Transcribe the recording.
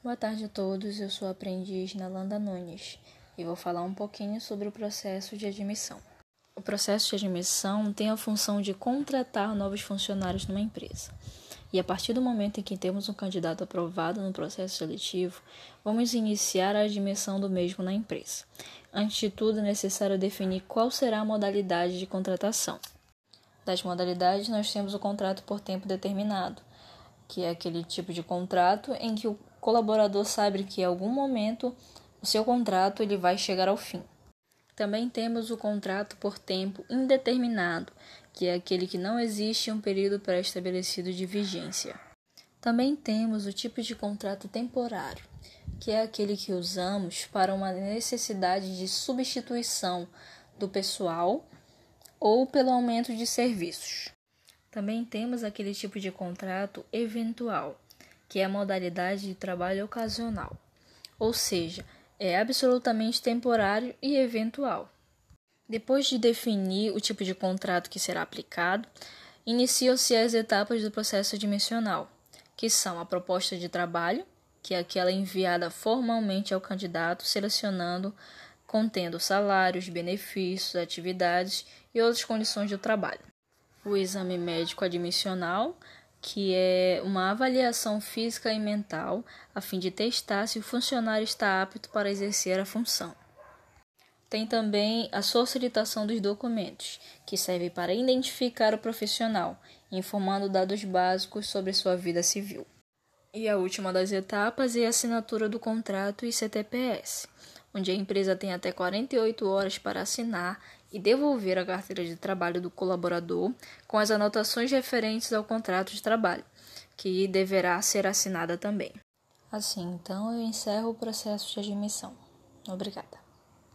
Boa tarde a todos, eu sou a aprendiz Nalanda Nunes e vou falar um pouquinho sobre o processo de admissão. O processo de admissão tem a função de contratar novos funcionários numa empresa. E a partir do momento em que temos um candidato aprovado no processo seletivo, vamos iniciar a admissão do mesmo na empresa. Antes de tudo, é necessário definir qual será a modalidade de contratação. Das modalidades, nós temos o contrato por tempo determinado, que é aquele tipo de contrato em que o colaborador sabe que em algum momento o seu contrato ele vai chegar ao fim. Também temos o contrato por tempo indeterminado, que é aquele que não existe um período pré-estabelecido de vigência. Também temos o tipo de contrato temporário, que é aquele que usamos para uma necessidade de substituição do pessoal ou pelo aumento de serviços. Também temos aquele tipo de contrato eventual, que é a modalidade de trabalho ocasional, ou seja, é absolutamente temporário e eventual. Depois de definir o tipo de contrato que será aplicado, iniciam-se as etapas do processo admissional, que são a proposta de trabalho, que é aquela enviada formalmente ao candidato, selecionando, contendo salários, benefícios, atividades e outras condições do trabalho. O exame médico admissional, que é uma avaliação física e mental a fim de testar se o funcionário está apto para exercer a função. Tem também a solicitação dos documentos, que serve para identificar o profissional, informando dados básicos sobre sua vida civil. E a última das etapas é a assinatura do contrato e CTPS, onde a empresa tem até 48 horas para assinar e devolver a carteira de trabalho do colaborador com as anotações referentes ao contrato de trabalho, que deverá ser assinada também. Assim, então, eu encerro o processo de admissão. Obrigada.